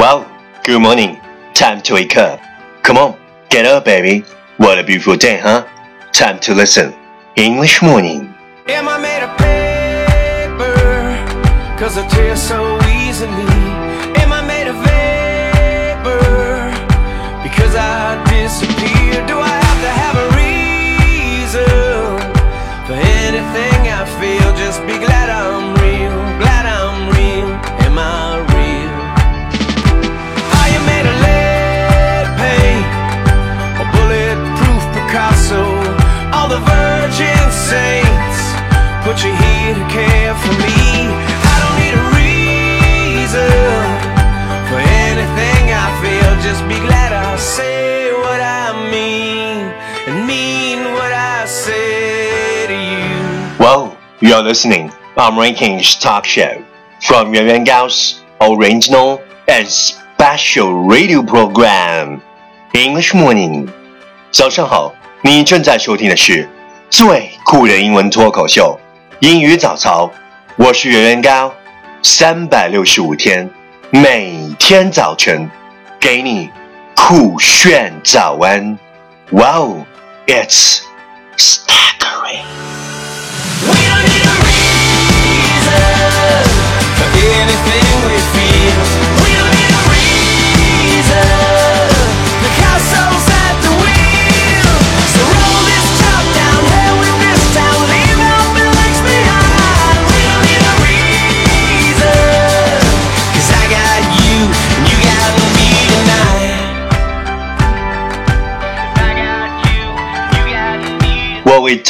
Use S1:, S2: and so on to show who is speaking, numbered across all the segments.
S1: Wow, good morning. Time to wake up. Come on, get up, baby. What a beautiful day, huh? Time to listen. English morning.
S2: Am I made of paper? Cause I tear so easily. mean what I say to you.
S1: Well, you're listening. I'm Rankings Talk Show from Yuan Yuan Gao's original and special radio program. English morning. 早上好，你正在收听的是最酷的英文脱口秀——英语早操。我是袁元高，三百六十五天，每天早晨给你酷炫早安。Wow, It's staggering.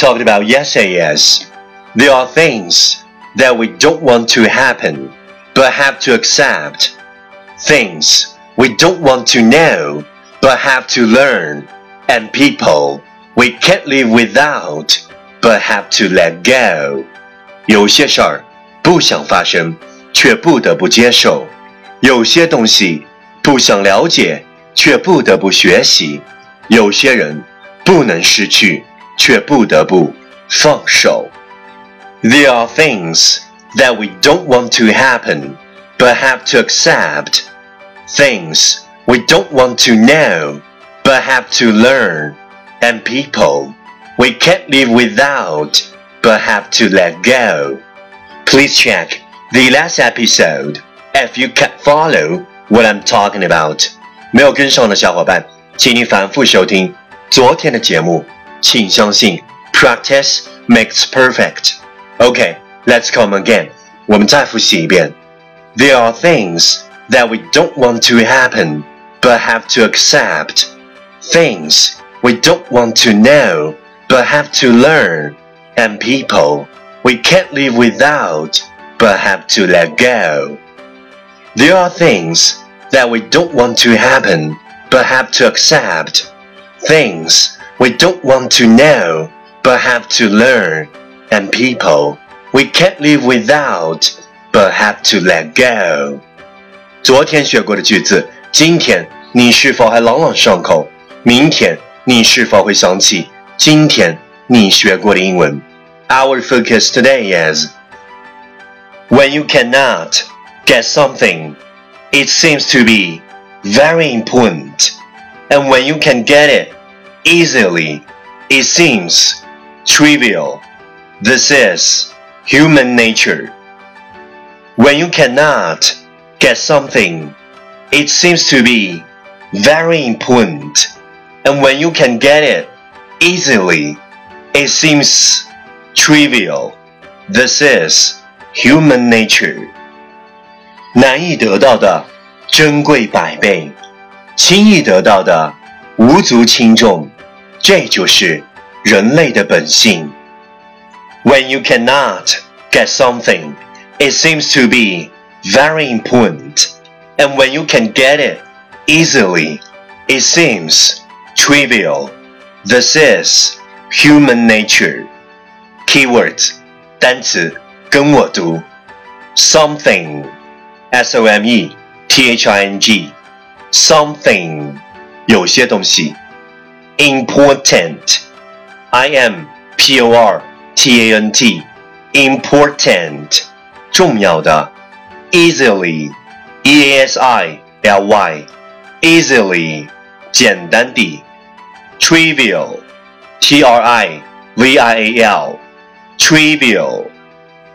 S2: me.
S1: What we talked about yesterday is there are things that we don't want to happen but have to accept. Things we don't want to know but have to learn. And people we can't live without but have to let go. 有些事儿不想发生，却不得不接受；有些东西不想了解，却不得不学习；有些人不能失去， 却不得不放手。There are things that we don't want to happen, but have to accept. Things we don't want to know, but have to learn. And people we can't live without, but have to let go. Please check the last episode if you can't follow what I'm talking about. 没有跟上的小伙伴，请你反复收听昨天的节目。 请相信，practice makes perfect. Okay, let's come again. 我们再复习一遍。There are things that we don't want to happen, but have to accept. Things we don't want to know, but have to learn. And people we can't live without, but have to let go. There are things that we don't want to happen, but have to accept. Things we don't want to know, but have to learn. And people we can't live without, but have to let go. 昨天学过的句子，今天你是否还朗朗上口？明天你是否会想起今天你学过的英文？Our focus today is when you cannot get something, it seems to be very important. And when you can get it easily, it seems trivial. This is human nature. When you cannot get something, it seems to be very important. And when you can get it easily, it seems trivial. This is human nature. 难易得到的珍贵百倍，轻易得到的无足轻重， 这就是人类的本性。When you cannot get something, it seems to be very important. And when you can get it easily, it seems trivial. This is human nature. Keywords 单词跟我读，something, s o m e t h i n g, something 有些东西 ，important, i m p o r t a n t, important 重要的，easily, e a s i l y easily 简单地，trivial t r i v i a l trivial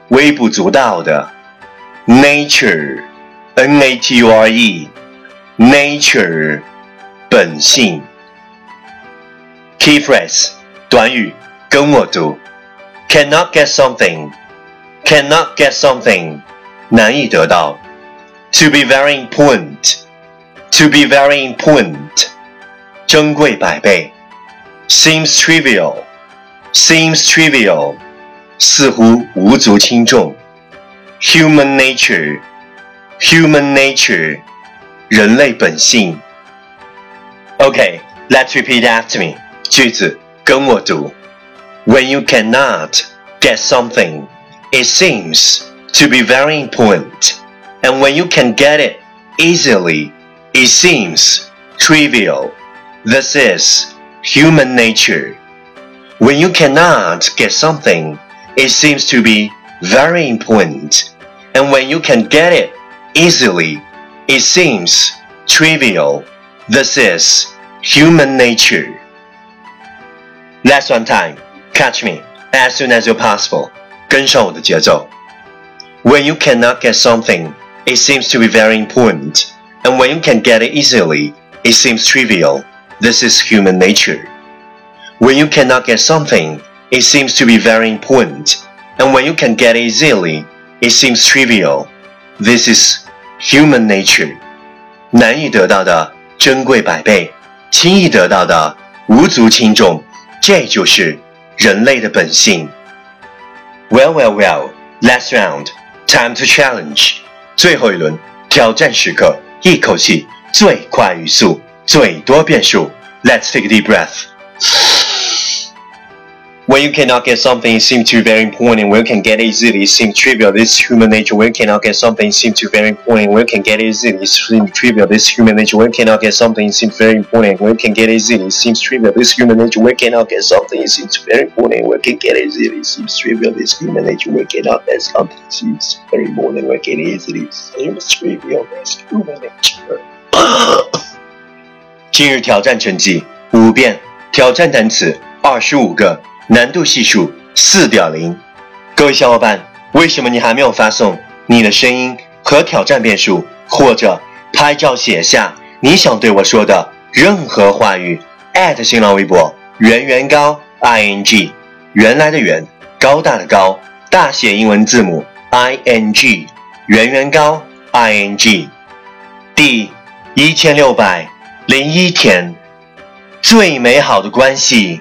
S1: 微不足道的，nature n a t u r e nature 本性。 Key phrase 短语跟我读，cannot get something cannot get something 难以得到，to be very important to be very important 珍贵百倍，seems trivial seems trivial 似乎无足轻重，human nature human nature 人类本性。Okay, let's repeat after me. 句子跟我读。When you cannot get something, it seems to be very important. And when you can get it easily, it seems trivial. This is human nature. When you cannot get something, it seems to be very important. And when you can get it easily, it seems trivial. This is human nature. Last one time, catch me as soon as you're possible. 跟上我的节奏。when you cannot get something, it seems to be very important. And when you can get it easily, it seems trivial. This is human nature. When you cannot get something, it seems to be very important. And when you can get it easily, it seems trivial. This is human nature. 难以得到的珍贵百倍，轻易得到的无足轻重， 这就是人类的本性。Well, well, well. Last round. Time to challenge，最后一轮挑战时刻，一口气最快语速，最多变数。Let's take a deep breath. When you cannot get something, it seems to be very important. When you can get it easily, it seems trivial. This is human nature. When you cannot get something, it seems to be very important. When you can get it easily, it seems trivial. This is human nature. When you cannot get something, it seems very important. When you can get it easily, it seems trivial. This is human nature. When you cannot get something, it seems very important. When you can get it easily, it seems trivial. This is human nature. When you cannot get something, it seems very important. When you can get it easily, it seems trivial. This is human nature. 今日挑战成绩五遍，挑战单词二十五个。 难度系数四点零，各位小伙伴，为什么你还没有发送你的声音和挑战变数，或者拍照写下你想对我说的任何话语？@新浪微博圆圆高 i n g，原来的圆，高大的高，大写英文字母 i n g，圆圆高 i n g，第一千六百零一天，最美好的关系。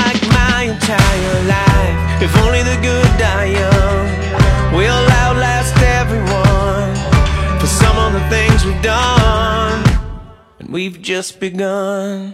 S2: we've just begun